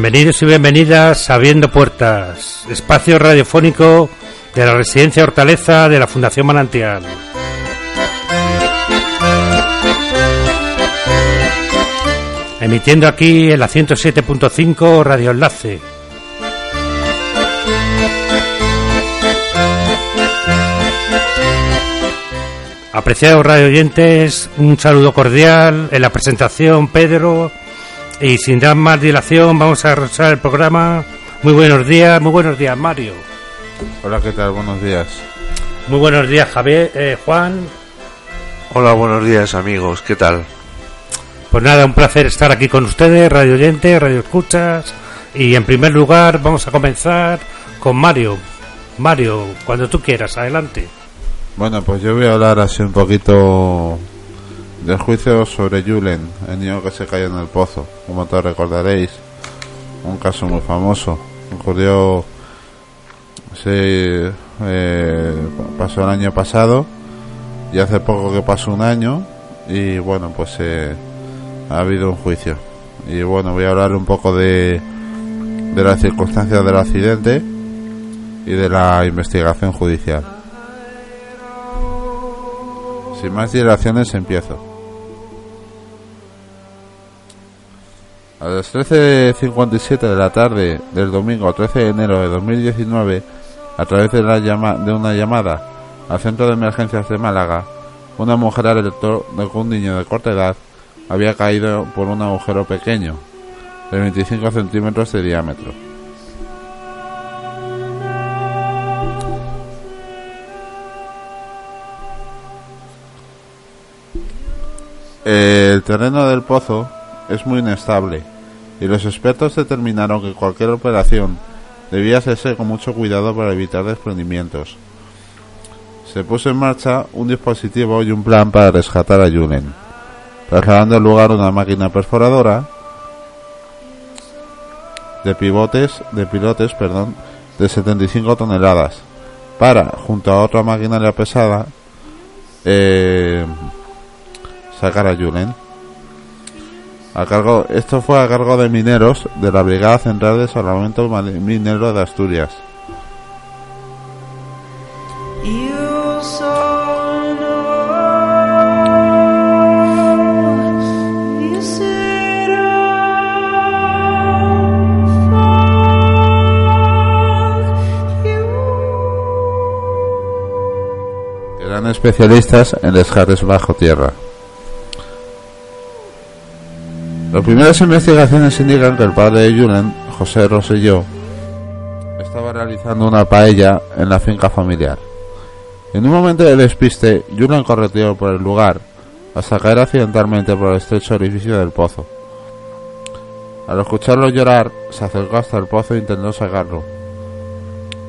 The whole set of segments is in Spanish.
Bienvenidos y bienvenidas a Abriendo Puertas, espacio radiofónico de la Residencia Hortaleza de la Fundación Manantial. Emitiendo aquí en la 107.5 Radio Enlace. Apreciados radio oyentes, un saludo cordial en la presentación Pedro y sin dar más dilación, vamos a arrasar el programa. Muy buenos días, muy buenos días, Mario. Hola, ¿qué tal? Buenos días. Muy buenos días, Javier, eh, Juan. Hola, buenos días, amigos. ¿Qué tal? Pues nada, un placer estar aquí con ustedes, radio oyentes, radio escuchas. Y en primer lugar, vamos a comenzar con Mario. Mario, cuando tú quieras, adelante. Bueno, pues yo voy a hablar así un poquito del juicio sobre Julen, el niño que se cayó en el pozo, como todos recordaréis, un caso muy famoso, ocurrió, se eh, pasó el año pasado y hace poco que pasó un año y bueno, pues eh, ha habido un juicio y bueno, voy a hablar un poco de, de las circunstancias del accidente y de la investigación judicial. Sin más dilaciones empiezo. A las 13.57 de la tarde del domingo 13 de enero de 2019, a través de, la llama de una llamada al Centro de Emergencias de Málaga, una mujer alertó de que un niño de corta edad había caído por un agujero pequeño, de 25 centímetros de diámetro. El terreno del pozo es muy inestable y los expertos determinaron que cualquier operación debía hacerse con mucho cuidado para evitar desprendimientos. Se puso en marcha un dispositivo y un plan para rescatar a Julen, trasladando al lugar una máquina perforadora de pivotes, de pilotes, perdón, de 75 toneladas, para, junto a otra máquina pesada, eh, sacar a Julen. A cargo, esto fue a cargo de mineros de la Brigada Central de Salvamento Minero de Asturias. Eran especialistas en descartes bajo tierra. Las primeras investigaciones indican que el padre de Julen, José Rosselló, estaba realizando una paella en la finca familiar. En un momento de despiste, Julen correteó por el lugar hasta caer accidentalmente por el estrecho orificio del pozo. Al escucharlo llorar, se acercó hasta el pozo e intentó sacarlo.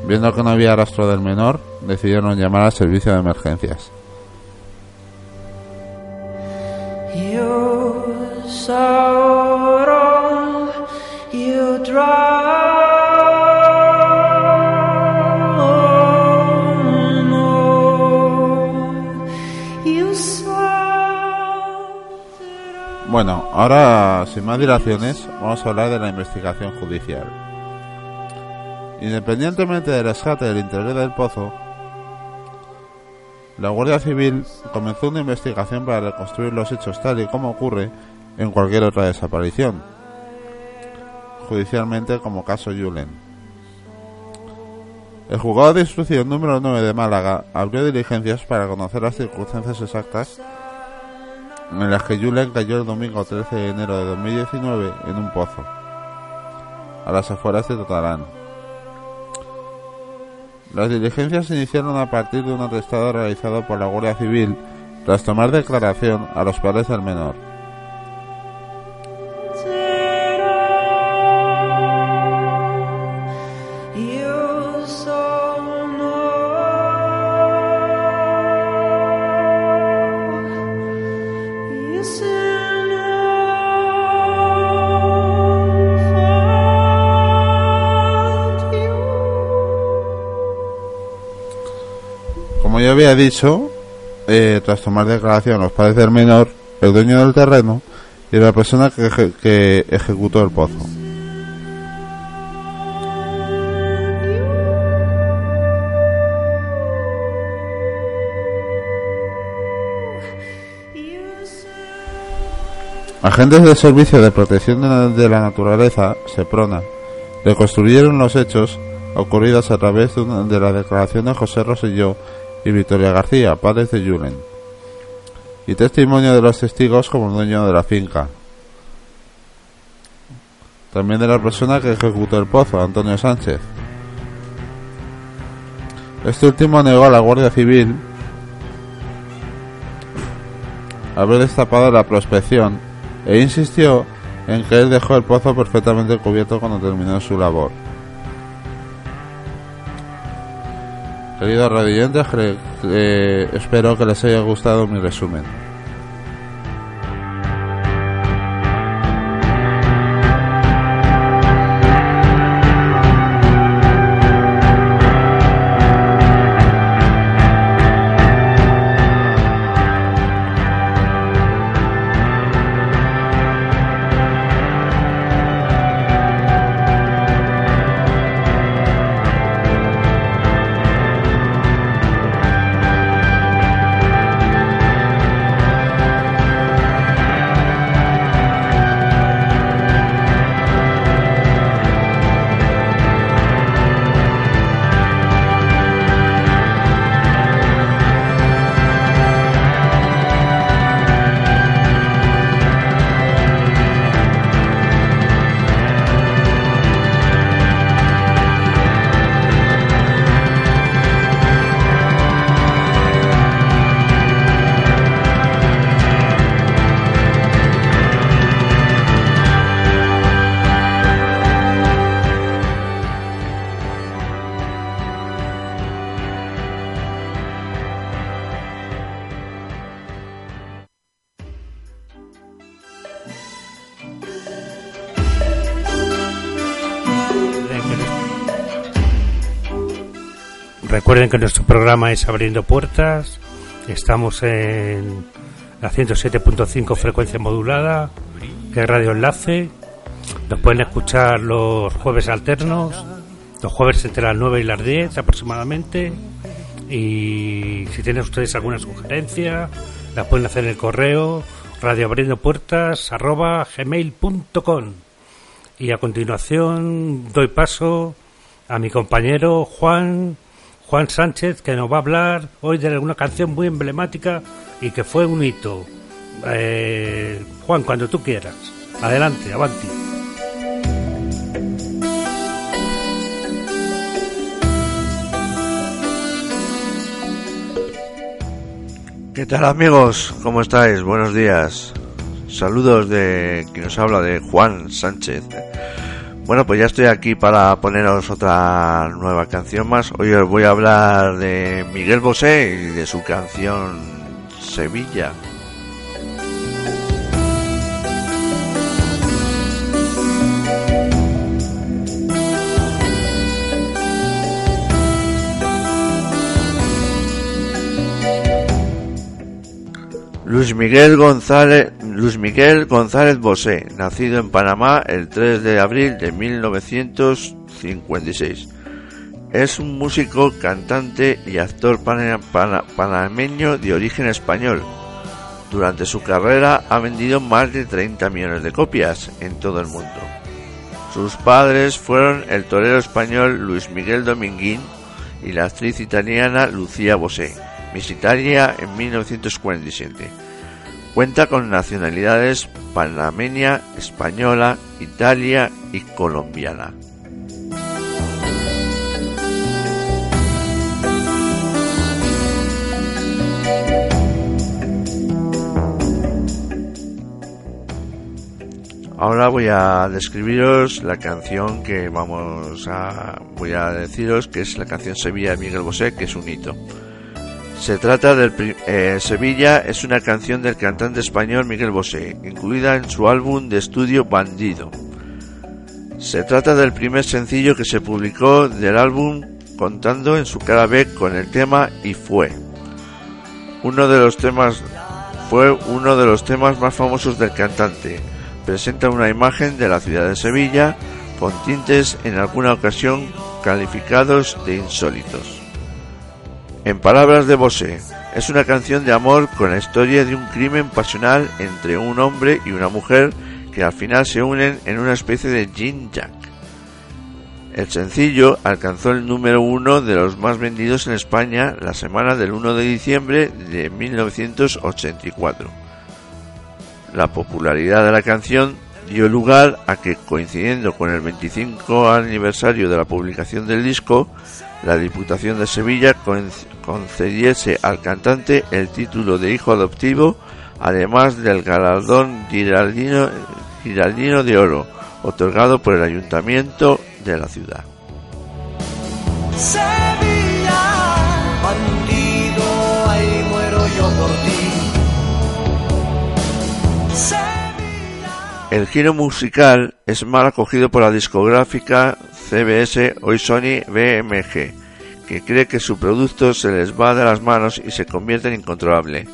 Viendo que no había rastro del menor, decidieron llamar al servicio de emergencias. Bueno, ahora sin más dilaciones vamos a hablar de la investigación judicial. Independientemente del rescate del interior del pozo, la Guardia Civil comenzó una investigación para reconstruir los hechos tal y como ocurre en cualquier otra desaparición, judicialmente como caso Julen. El juzgado de instrucción número 9 de Málaga abrió diligencias para conocer las circunstancias exactas en las que Julen cayó el domingo 13 de enero de 2019 en un pozo, a las afueras de Totarán. Las diligencias se iniciaron a partir de un atestado realizado por la Guardia Civil tras tomar declaración a los padres del menor. Ya había dicho, eh, tras tomar declaración los padres del menor, el dueño del terreno y la persona que, eje- que ejecutó el pozo. Agentes del Servicio de Protección de la, Naturaleza, SEPRONA, reconstruyeron los hechos ocurridos a través de, una- de la declaración de José Roselló y Victoria García, padres de Julen, y testimonio de los testigos como dueño de la finca. También de la persona que ejecutó el pozo, Antonio Sánchez. Este último negó a la Guardia Civil haber destapado la prospección e insistió en que él dejó el pozo perfectamente cubierto cuando terminó su labor. Queridos radioyentes, eh, espero que les haya gustado mi resumen. Recuerden que nuestro programa es Abriendo Puertas. Estamos en la 107.5 frecuencia modulada, que es Radio Enlace. Nos pueden escuchar los jueves alternos, los jueves entre las 9 y las 10 aproximadamente. Y si tienen ustedes alguna sugerencia, la pueden hacer en el correo radioabriendopuertas arroba gmail.com. Y a continuación doy paso a mi compañero Juan Juan Sánchez que nos va a hablar hoy de una canción muy emblemática y que fue un hito. Eh, Juan, cuando tú quieras. Adelante, avanti. ¿Qué tal amigos? ¿Cómo estáis? Buenos días. Saludos de quien nos habla de Juan Sánchez. Bueno, pues ya estoy aquí para poneros otra nueva canción más. Hoy os voy a hablar de Miguel Bosé y de su canción Sevilla. Luis Miguel González, Luis Miguel González Bosé, nacido en Panamá el 3 de abril de 1956. Es un músico, cantante y actor pana- pana- panameño de origen español. Durante su carrera ha vendido más de 30 millones de copias en todo el mundo. Sus padres fueron el torero español Luis Miguel Dominguín y la actriz italiana Lucía Bosé, visitaria en 1947. Cuenta con nacionalidades panameña, española, italia y colombiana. Ahora voy a describiros la canción que vamos a voy a deciros que es la canción Sevilla de Miguel Bosé, que es un hito. Se trata del eh, Sevilla es una canción del cantante español Miguel Bosé, incluida en su álbum de estudio Bandido. Se trata del primer sencillo que se publicó del álbum contando en su cara B con el tema Y fue. Uno de los temas fue uno de los temas más famosos del cantante presenta una imagen de la ciudad de Sevilla con tintes en alguna ocasión calificados de insólitos. En palabras de Bosé, es una canción de amor con la historia de un crimen pasional entre un hombre y una mujer que al final se unen en una especie de yin yang. El sencillo alcanzó el número uno de los más vendidos en España la semana del 1 de diciembre de 1984 la popularidad de la canción dio lugar a que, coincidiendo con el 25 aniversario de la publicación del disco, la Diputación de Sevilla concediese al cantante el título de hijo adoptivo, además del galardón Giraldino, Giraldino de Oro, otorgado por el Ayuntamiento de la ciudad. Sevilla, bandido, ahí muero yo por ti. El giro musical es mal acogido por la discográfica CBS, hoy Sony BMG, que cree que su producto se les va de las manos y se convierte en incontrolable.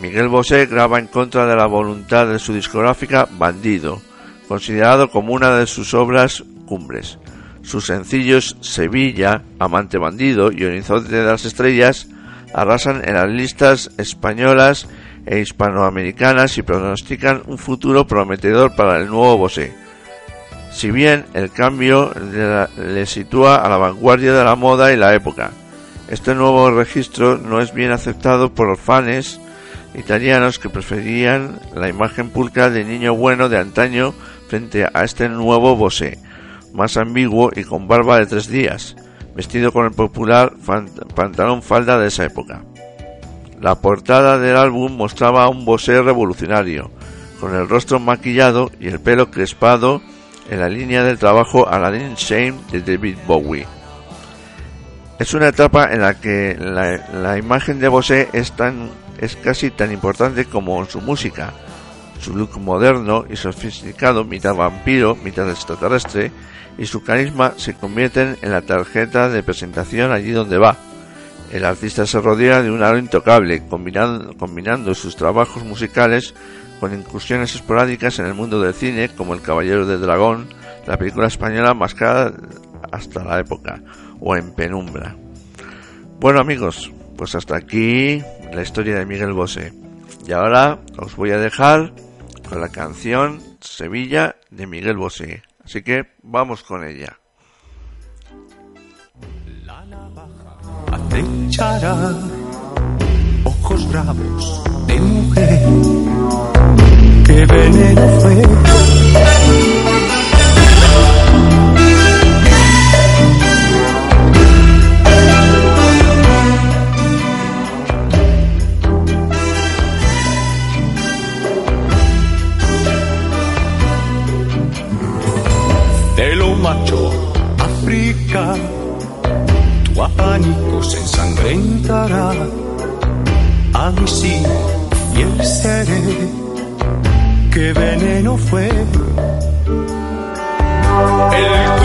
Miguel Bosé graba en contra de la voluntad de su discográfica Bandido, considerado como una de sus obras cumbres. Sus sencillos Sevilla, Amante Bandido y Horizonte de las Estrellas arrasan en las listas españolas e hispanoamericanas y pronostican un futuro prometedor para el nuevo Bosé. Si bien el cambio le sitúa a la vanguardia de la moda y la época, este nuevo registro no es bien aceptado por los fans italianos que preferían la imagen pulcra de niño bueno de antaño frente a este nuevo Bosé, más ambiguo y con barba de tres días, vestido con el popular pantalón falda de esa época. La portada del álbum mostraba a un Bosé revolucionario, con el rostro maquillado y el pelo crespado en la línea del trabajo Aladdin Shame de David Bowie. Es una etapa en la que la, imagen de Bosé es, tan, es casi tan importante como su música. Su look moderno y sofisticado, mitad vampiro, mitad extraterrestre, y su carisma se convierten en la tarjeta de presentación allí donde va, el artista se rodea de un aro intocable, combinando, combinando sus trabajos musicales con incursiones esporádicas en el mundo del cine, como El Caballero del Dragón, la película española más cara hasta la época, o En Penumbra. Bueno amigos, pues hasta aquí la historia de Miguel Bosé. Y ahora os voy a dejar con la canción Sevilla de Miguel Bosé. Así que vamos con ella. acechará ojos bravos de mujer que veneno fue. De lo macho África tu pánico se ensangrentará. A mí sí, fiel seré, que veneno fue. El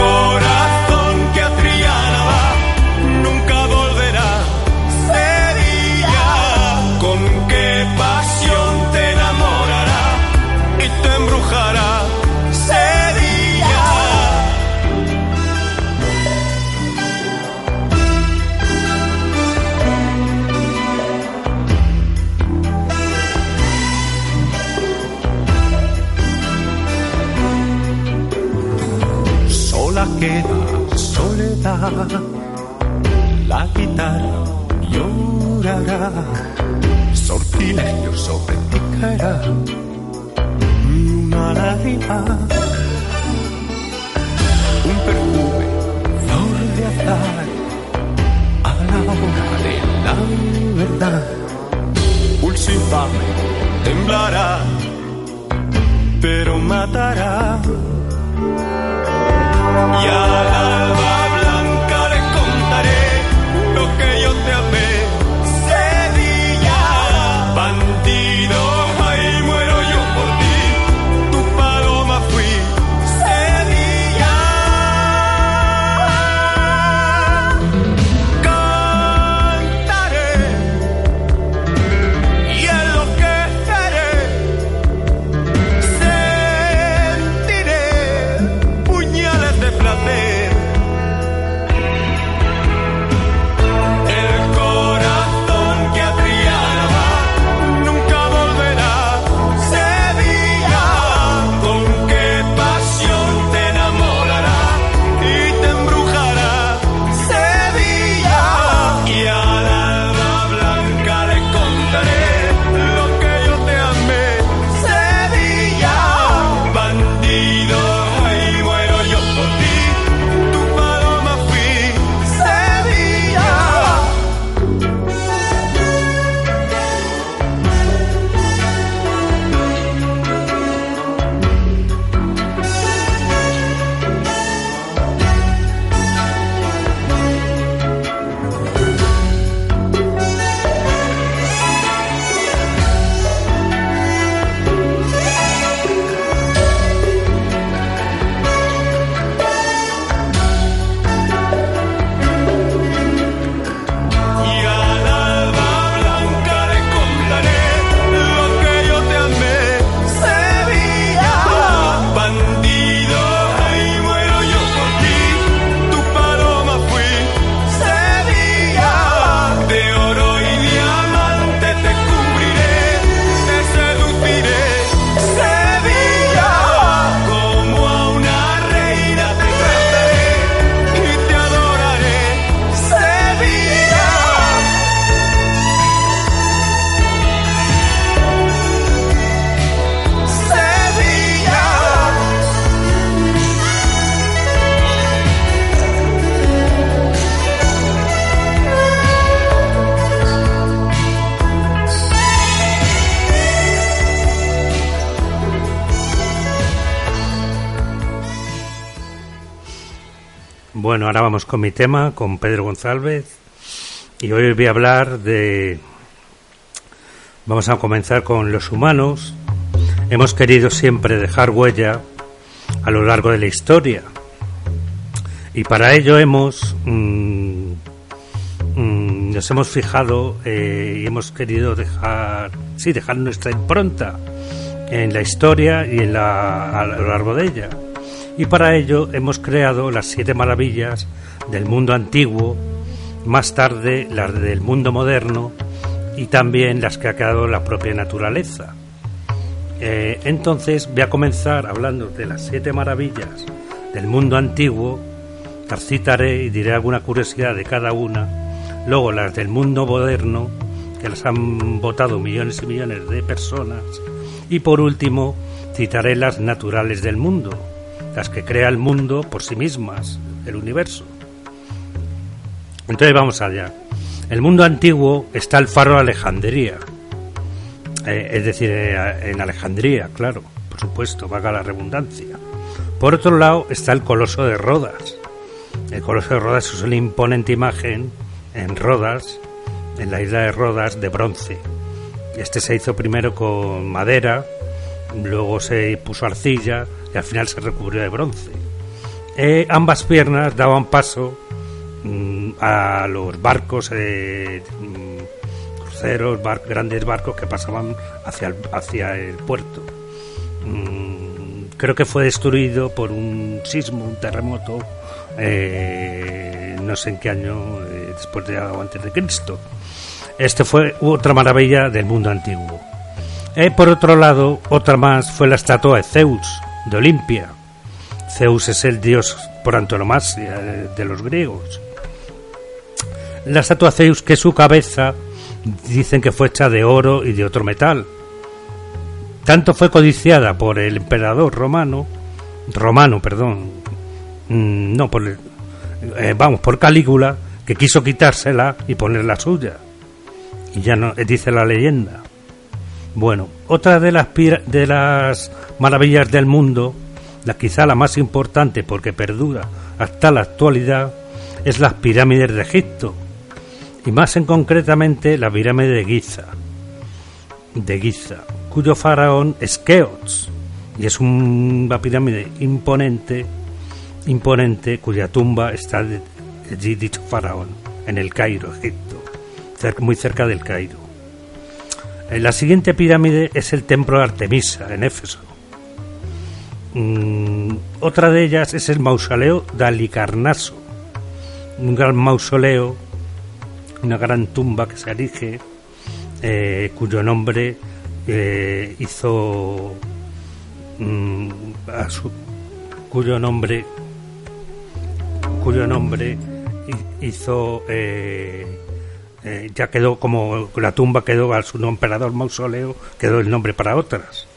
queda soledad, la guitarra llorará sortilegio sobre ti caerá una lágrima, un perfume, flor de azar, a la hora de la verdad. Pulso infame temblará, pero matará. Y al Bueno, ahora vamos con mi tema, con Pedro González. Y hoy voy a hablar de... Vamos a comenzar con los humanos. Hemos querido siempre dejar huella a lo largo de la historia. Y para ello hemos... mm, mm, nos hemos fijado eh, y hemos querido dejar... Sí, dejar nuestra impronta en la historia y en la, a lo largo de ella. Y para ello hemos creado las siete maravillas del mundo antiguo, más tarde las del mundo moderno y también las que ha creado la propia naturaleza. Eh, entonces voy a comenzar hablando de las siete maravillas del mundo antiguo, las citaré y diré alguna curiosidad de cada una, luego las del mundo moderno, que las han votado millones y millones de personas, y por último citaré las naturales del mundo, las que crea el mundo por sí mismas, el universo. Entonces vamos allá. El mundo antiguo está el faro de Alejandría, eh, es decir, eh, en Alejandría, claro, por supuesto, vaga la redundancia. Por otro lado está el coloso de Rodas. El coloso de Rodas es una imponente imagen en Rodas, en la isla de Rodas, de bronce. Este se hizo primero con madera, luego se puso arcilla y al final se recubrió de bronce. Eh, ambas piernas daban paso mm, a los barcos, eh, mm, cruceros, grandes barcos que pasaban hacia el, hacia el puerto. Mm, creo que fue destruido por un sismo, un terremoto, eh, no sé en qué año, eh, después de o antes de Cristo. Este fue otra maravilla del mundo antiguo. Eh, por otro lado, otra más fue la estatua de Zeus, de Olimpia. Zeus es el dios por antonomasia de los griegos. La estatua de Zeus, que su cabeza dicen que fue hecha de oro y de otro metal. Tanto fue codiciada por el emperador romano, romano, perdón, mm, no por, el- eh, vamos, por Calígula, que quiso quitársela y poner la suya. Y ya no, eh, dice la leyenda. Bueno, otra de las, de las maravillas del mundo, la quizá la más importante porque perdura hasta la actualidad, es las pirámides de Egipto, y más en concretamente la pirámide de Giza, de Giza, cuyo faraón es Keops, y es un- una pirámide imponente, imponente, cuya tumba está allí dicho faraón, en el Cairo, Egipto, muy cerca del Cairo. Eh, La siguiente pirámide es el templo de Artemisa, en Éfeso. Mm, otra de ellas es el mausoleo de Alicarnaso, un gran mausoleo, una gran tumba que se erige, eh, cuyo nombre eh, hizo, mm, cuyo nombre, cuyo nombre hi- hizo, eh, ya quedó como la tumba quedó a su emperador mausoleo, quedó el nombre para otras.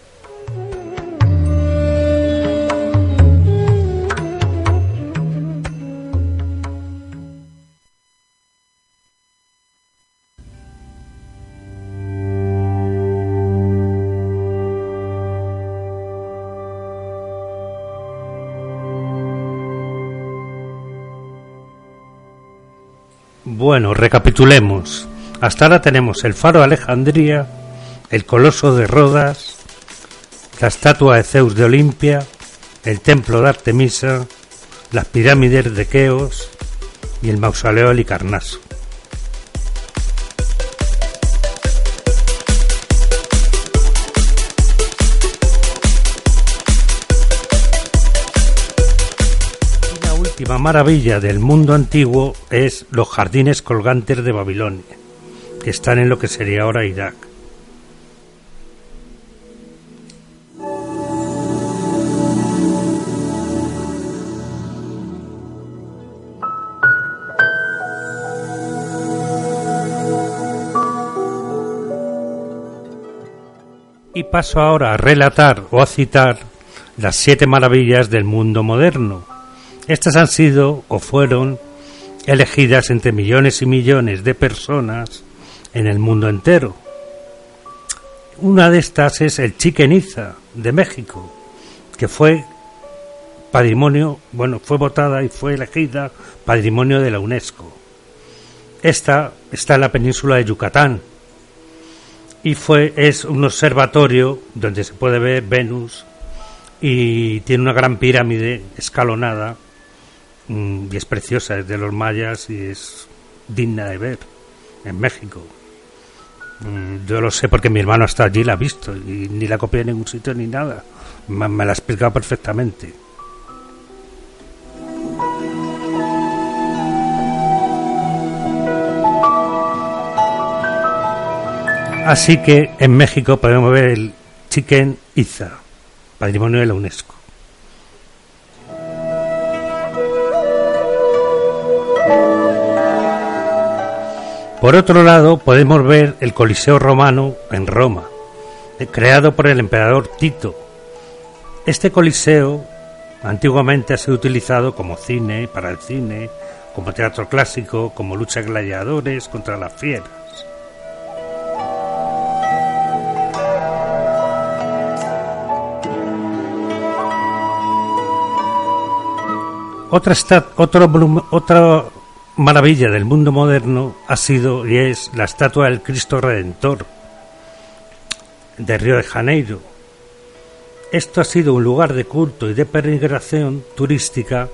Bueno, recapitulemos. Hasta ahora tenemos el faro de Alejandría, el coloso de Rodas, la estatua de Zeus de Olimpia, el templo de Artemisa, las pirámides de Keos y el mausoleo de Halicarnaso. Maravilla del mundo antiguo es los jardines colgantes de Babilonia, que están en lo que sería ahora Irak. Y paso ahora a relatar o a citar las siete maravillas del mundo moderno. Estas han sido o fueron elegidas entre millones y millones de personas en el mundo entero. Una de estas es el Chichen Itza de México, que fue patrimonio, bueno, fue votada y fue elegida patrimonio de la UNESCO. Esta está en la península de Yucatán y fue es un observatorio donde se puede ver Venus y tiene una gran pirámide escalonada y es preciosa, es de los mayas y es digna de ver en México. Mm, Yo lo sé porque mi hermano hasta allí la ha visto y ni la copié en ningún sitio ni nada. Me, me la ha explicado perfectamente. Así que en México podemos ver el Chicken Itza, patrimonio de la UNESCO. Por otro lado, podemos ver el Coliseo romano en Roma, creado por el emperador Tito. Este Coliseo antiguamente ha sido utilizado como cine, para el cine, como teatro clásico, como lucha gladiadores contra las fieras. Otra, otro maravilla del mundo moderno ha sido y es la estatua del Cristo Redentor de Río de Janeiro. Esto ha sido un lugar de culto y de peregrinación turística.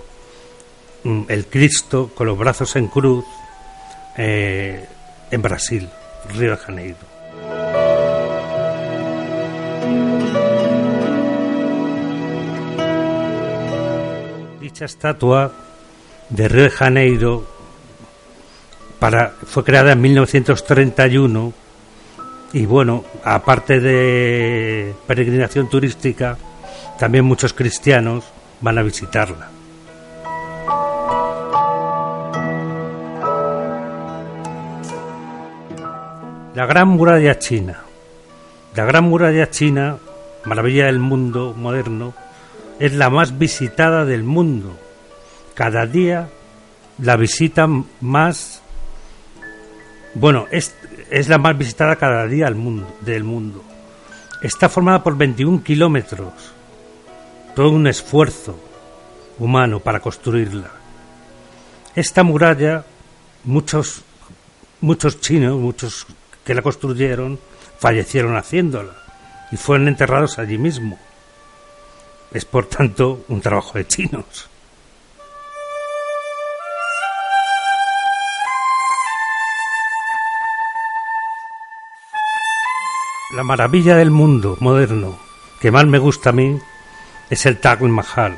mm, El Cristo con los brazos en cruz eh, en Brasil, Río de Janeiro. Dicha estatua de Río de Janeiro para, fue creada en 1931 y bueno, aparte de peregrinación turística, también muchos cristianos van a visitarla. La Gran Muralla China. La Gran Muralla China, maravilla del mundo moderno, es la más visitada del mundo. Cada día la visitan más. Bueno, es, es la más visitada cada día al mundo, del mundo. Está formada por 21 kilómetros. Todo un esfuerzo humano para construirla. Esta muralla, muchos, muchos chinos, muchos que la construyeron, fallecieron haciéndola y fueron enterrados allí mismo. Es por tanto un trabajo de chinos. La maravilla del mundo moderno que más me gusta a mí es el Taj Mahal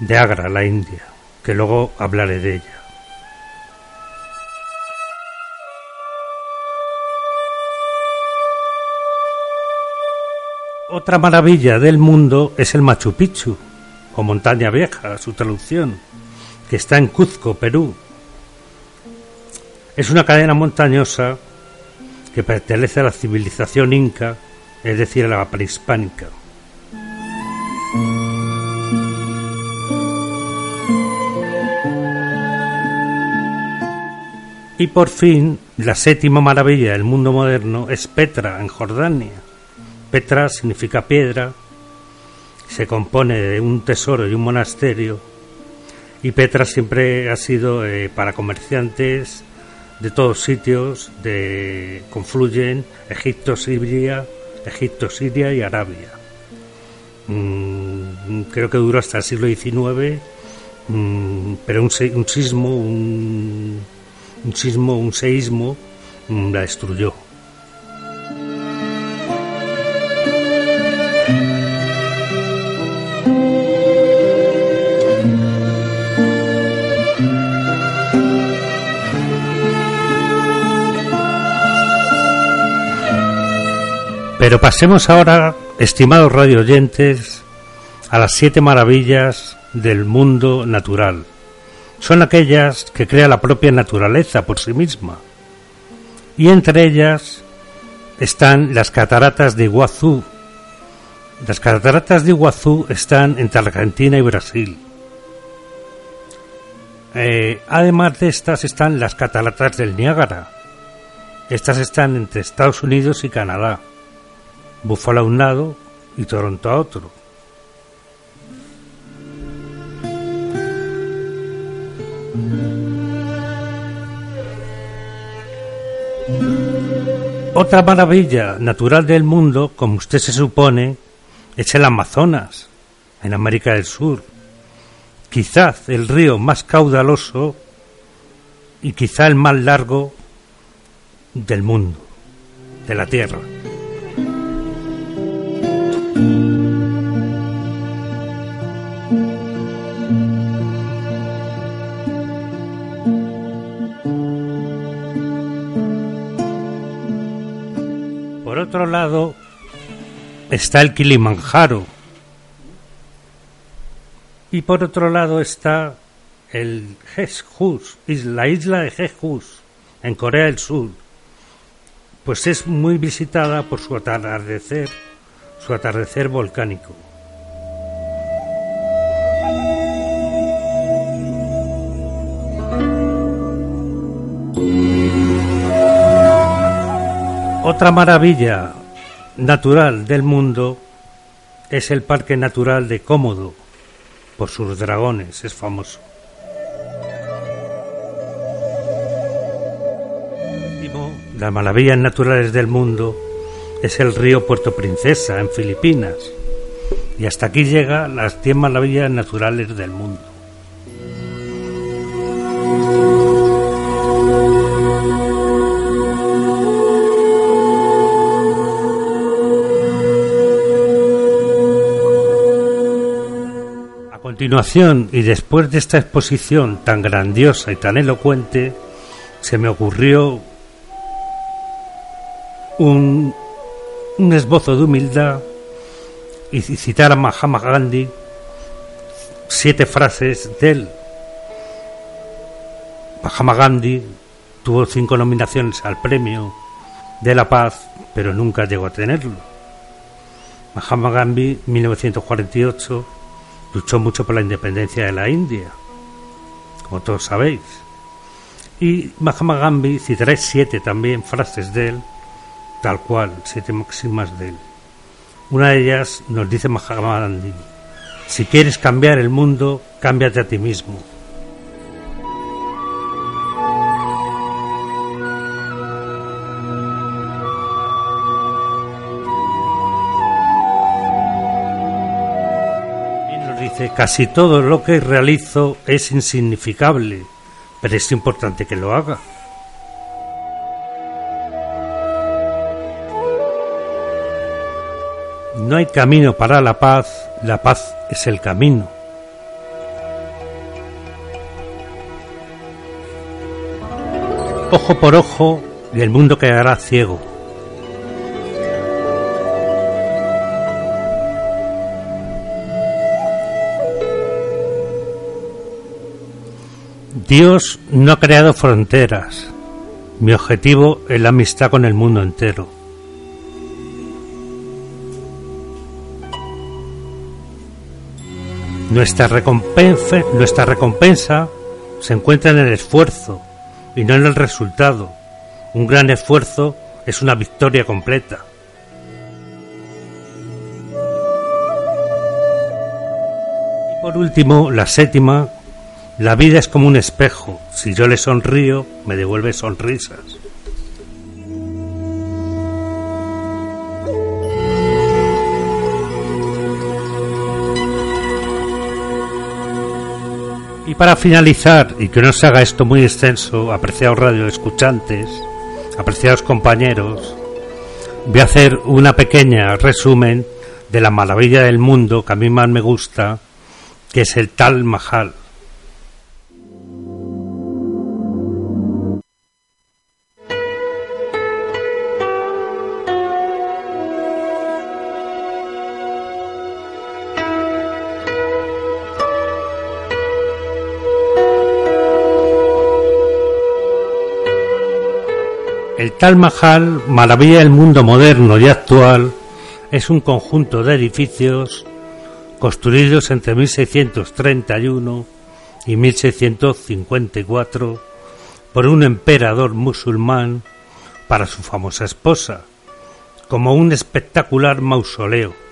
de Agra, la India, que luego hablaré de ella. Otra maravilla del mundo es el Machu Picchu, o Montaña Vieja, su traducción, que está en Cuzco, Perú. Es una cadena montañosa que pertenece a la civilización inca, es decir, a la prehispánica. Y por fin, la séptima maravilla del mundo moderno es Petra, en Jordania. Petra significa piedra, se compone de un tesoro y un monasterio, y Petra siempre ha sido eh, para comerciantes de todos sitios, de, confluyen Egipto, Siria, Egipto, Siria y Arabia. Mm, creo que duró hasta el siglo XIX, mm, pero un, un sismo, un, un sismo, un seísmo mm, la destruyó. Pero pasemos ahora, estimados radio oyentes, a las siete maravillas del mundo natural. Son aquellas que crea la propia naturaleza por sí misma. Y entre ellas están las cataratas de Iguazú. Las cataratas de Iguazú están entre Argentina y Brasil. Eh, además de estas están las cataratas del Niágara. Estas están entre Estados Unidos y Canadá. Buffalo a un lado y Toronto a otro. Otra maravilla natural del mundo, como usted se supone, es el Amazonas, en América del Sur. Quizás el río más caudaloso y quizá el más largo del mundo, de la Tierra. Por otro lado, está el Kilimanjaro. Y por otro lado está el Jeju, la isla de Jeju, en Corea del Sur. Pues es muy visitada por su atardecer, su atardecer volcánico. Otra maravilla natural del mundo es el Parque Natural de Cómodo, por sus dragones, es famoso. Las maravillas naturales del mundo es el río Puerto Princesa, en Filipinas. Y hasta aquí llega las 10 maravillas naturales del mundo. Continuación, y después de esta exposición tan grandiosa y tan elocuente, se me ocurrió un, un esbozo de humildad y citar a Mahatma Gandhi siete frases de él. Mahatma Gandhi tuvo cinco nominaciones al premio de la paz, pero nunca llegó a tenerlo. Mahatma Gandhi, 1948, luchó mucho por la independencia de la India, como todos sabéis. Y Mahatma Gandhi, citaré siete también frases de él, tal cual, siete máximas de él. Una de ellas nos dice Mahatma Gandhi, si quieres cambiar el mundo, cámbiate a ti mismo. Casi todo lo que realizo es insignificable, pero es importante que lo haga. No hay camino para la paz, la paz es el camino. Ojo por ojo y el mundo quedará ciego. Dios no ha creado fronteras. Mi objetivo es la amistad con el mundo entero. Nuestra recompensa, nuestra recompensa se encuentra en el esfuerzo y no en el resultado. Un gran esfuerzo es una victoria completa. Y por último, la séptima, la vida es como un espejo. Si yo le sonrío, me devuelve sonrisas. Y para finalizar, y que no se haga esto muy extenso, apreciados radio escuchantes, apreciados compañeros, voy a hacer una pequeña resumen de la maravilla del mundo que a mí más me gusta, que es el Tal Mahal. El Tal Mahal, maravilla del mundo moderno y actual, es un conjunto de edificios construidos entre 1631 y 1654 por un emperador musulmán para su famosa esposa, como un espectacular mausoleo.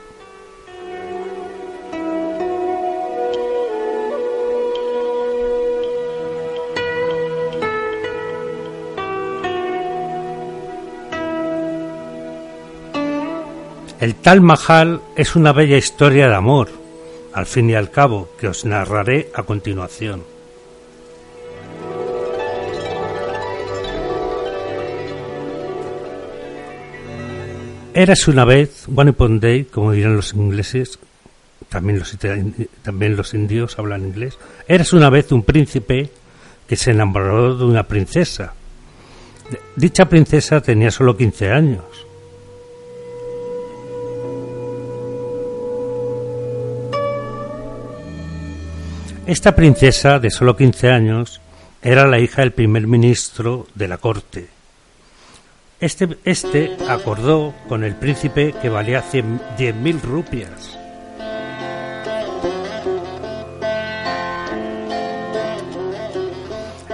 El Tal Mahal es una bella historia de amor, al fin y al cabo, que os narraré a continuación. Eras una vez, One Upon Day, como dirán los ingleses, también los, también los indios hablan inglés, eras una vez un príncipe que se enamoró de una princesa. Dicha princesa tenía solo 15 años. Esta princesa, de solo 15 años, era la hija del primer ministro de la corte. Este, este acordó con el príncipe que valía 100 10.000 rupias.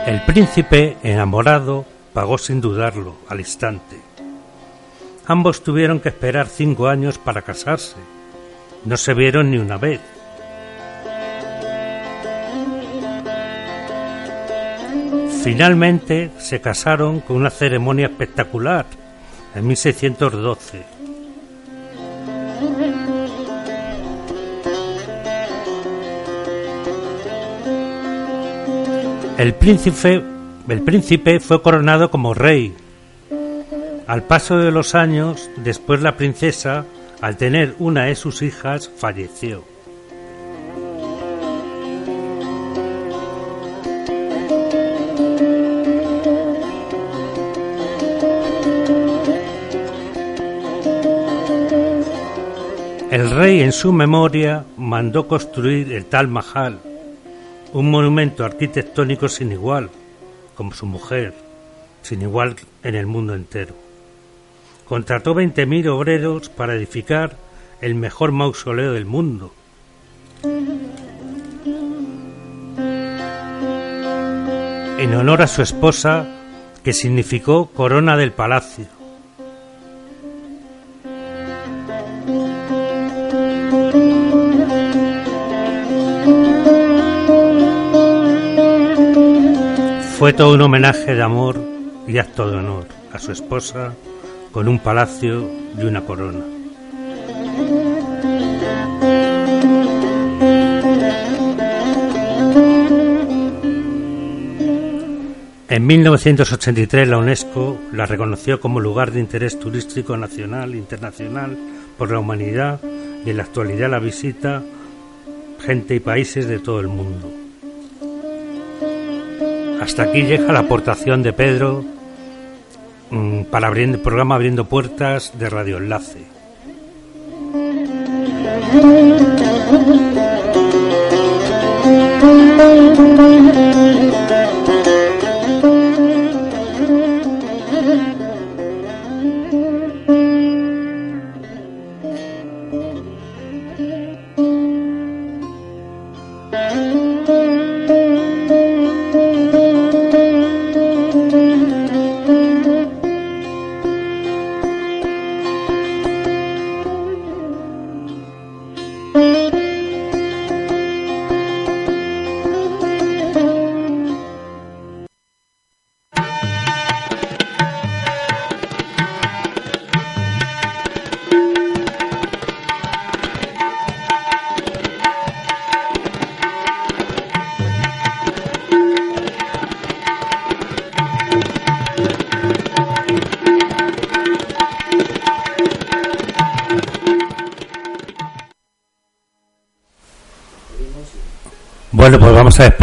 El príncipe, enamorado, pagó sin dudarlo al instante. Ambos tuvieron que esperar cinco años para casarse. No se vieron ni una vez. Finalmente se casaron con una ceremonia espectacular en 1612. El príncipe, el príncipe fue coronado como rey. Al paso de los años, después la princesa, al tener una de sus hijas, falleció. El rey en su memoria mandó construir el Tal Mahal, un monumento arquitectónico sin igual, como su mujer, sin igual en el mundo entero. contrató 20.000 obreros para edificar el mejor mausoleo del mundo. En honor a su esposa, que significó corona del palacio. Fue todo un homenaje de amor y acto de honor a su esposa con un palacio y una corona. En 1983 la UNESCO la reconoció como lugar de interés turístico nacional e internacional por la humanidad y en la actualidad la visita gente y países de todo el mundo. Hasta aquí llega la aportación de Pedro mm, para abrir el programa Abriendo Puertas de Radio Enlace.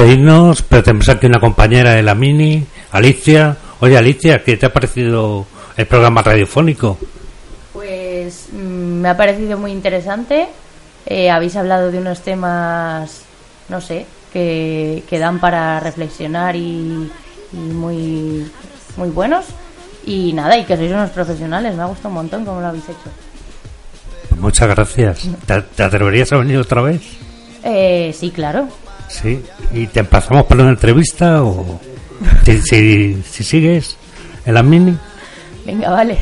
Despedirnos, pero tenemos aquí una compañera de la Mini, Alicia. Oye, Alicia, ¿qué te ha parecido el programa radiofónico? Pues mm, me ha parecido muy interesante. Eh, habéis hablado de unos temas, no sé, que, que dan para reflexionar y, y muy, muy buenos. Y nada, y que sois unos profesionales. Me ha gustado un montón cómo lo habéis hecho. Muchas gracias. ¿Te, te atreverías a venir otra vez? Eh, sí, claro. Sí. ¿Y te empezamos para una entrevista o si, si, si sigues en la Mini? Venga, vale.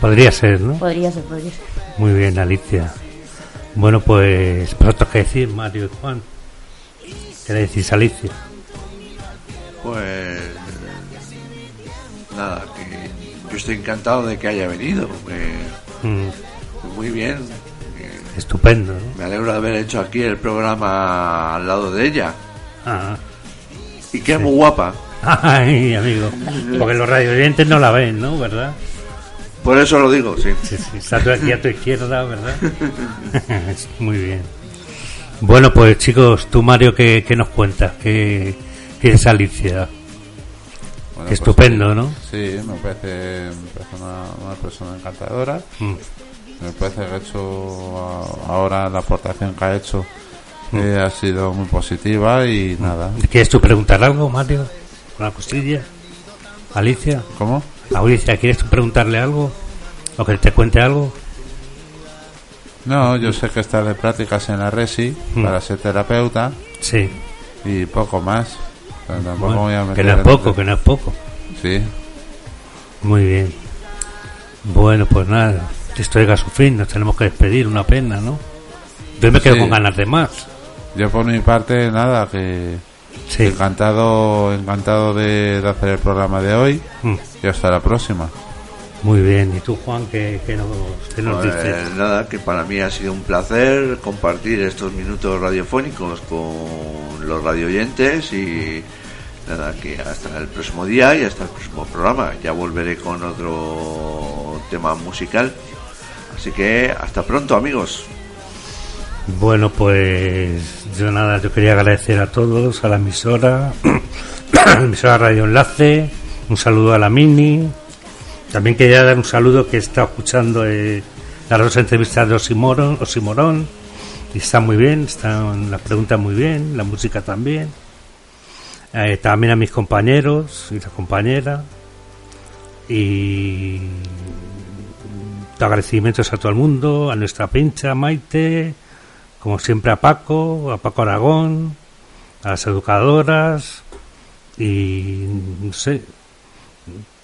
Podría ser, ¿no? Podría ser, podría ser. Muy bien, Alicia. Bueno, pues, ¿vosotros qué decir, Mario y Juan? ¿Qué le decís, Alicia? Pues nada, que yo estoy encantado de que haya venido. que- Mm, muy bien. Estupendo, ¿no? me alegro de haber hecho aquí el programa al lado de ella. Ah. Y que es muy guapa. Ay, amigo. Porque los radioyentes no la ven, ¿no? ¿Verdad? Por eso lo digo, sí. Sí, sí. Está tú aquí a tu izquierda, ¿verdad? Muy bien. Bueno, pues chicos, tú, Mario, ¿qué, qué nos cuentas? ¿Qué, qué es Alicia? Bueno, Qué estupendo, ¿no? Sí, me parece, me parece una, una persona encantadora. Mm, Me parece que ha hecho ahora la aportación que ha hecho Mm. eh, ha sido muy positiva y nada. ¿Quieres tú preguntar algo, Mario? ¿Una cosilla? ¿Alicia? ¿Cómo? Alicia, ¿quieres tú preguntarle algo? ¿O que te cuente algo? No, yo sé que está de prácticas en la RESI Mm. para ser terapeuta Sí. y poco más. Pero tampoco Bueno, voy a que meter no es poco, que no es poco. Sí, Muy bien. Bueno, pues nada, esto llega a su fin, nos tenemos que despedir, una pena, ¿no? Yo me quedo Sí. con ganas de más. yo por mi parte nada, que Sí. encantado, encantado de, de hacer el programa de hoy Mm, y hasta la próxima. Muy bien. ¿Y tú, Juan, qué, qué nos, qué nos Pues dices? nada, que para mí ha sido un placer compartir estos minutos radiofónicos con los radioyentes y nada, que hasta el próximo día y hasta el próximo programa. Ya volveré con otro tema musical. Así que hasta pronto amigos. Bueno, pues yo nada, yo quería agradecer a todos, a la emisora, a la emisora Radio Enlace, un saludo a la Mini. También quería dar un saludo que estado escuchando eh, las dos entrevistas de Osimorón, Osimorón y está muy bien, están las preguntas muy bien, la música también. Eh, también a mis compañeros y la compañera. Y Agradecimientos a todo el mundo, a nuestra pincha, Maite, como siempre a Paco, a Paco Aragón, a las educadoras y no sé,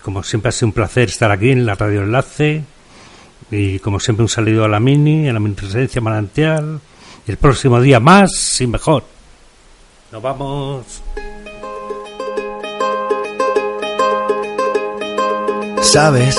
como siempre ha sido un placer estar aquí en la Radio Enlace y como siempre un saludo a la Mini, a la Mini Presencia Manantial y el próximo día más y mejor. Nos vamos. Sabes,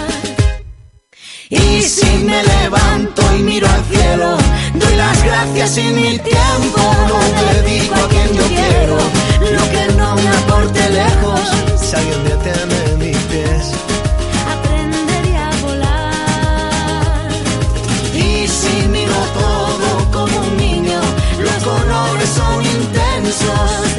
Y si me levanto y miro al cielo, doy las gracias y mi tiempo lo dedico a quien yo quiero. Lo que no me aporte lejos, si alguien detiene mis pies. Aprenderé a volar. Y si miro todo como un niño, los colores son intensos.